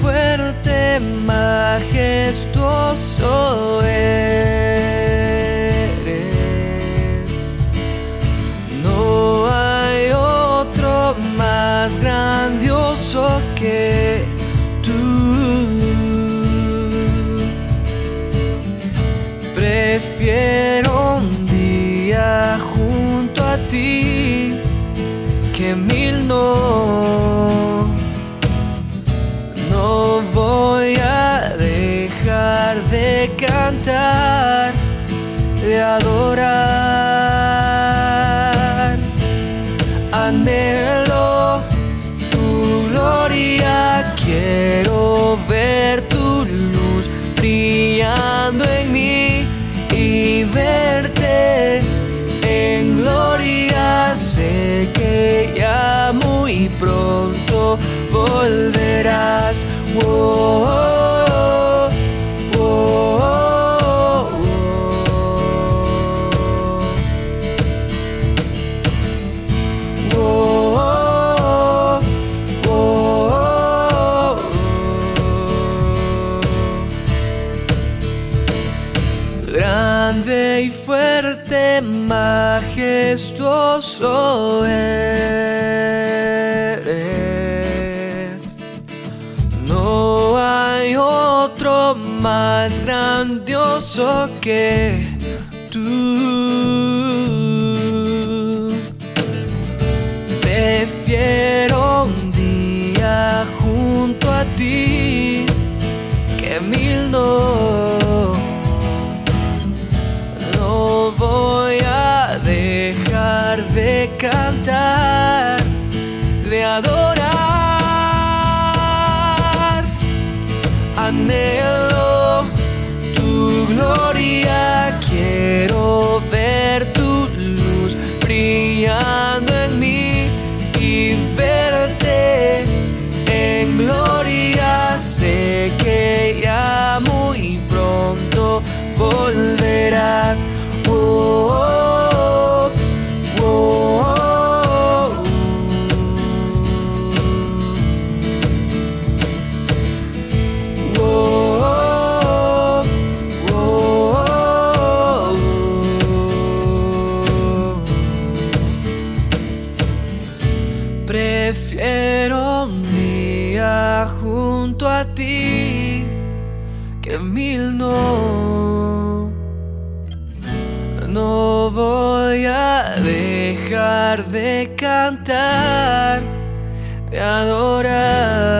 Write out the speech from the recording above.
fuerte, majestuoso eres. No hay otro más grandioso que tú. Prefiero un día junto a ti que mil no. Cantar, de adorar. Anhelo tu gloria, quiero ver tu luz brillando en mí y verte en gloria. Sé que ya muy pronto volverás. Whoa, Grande y fuerte, majestuoso eres. No hay otro más grandioso que tú. De adorar. Anhelo tu gloria, quiero ver tu luz brillando en mí y verte en gloria. Sé que ya muy pronto volverás. Prefiero un día junto a ti que mil no. No voy a dejar de cantar, de adorar.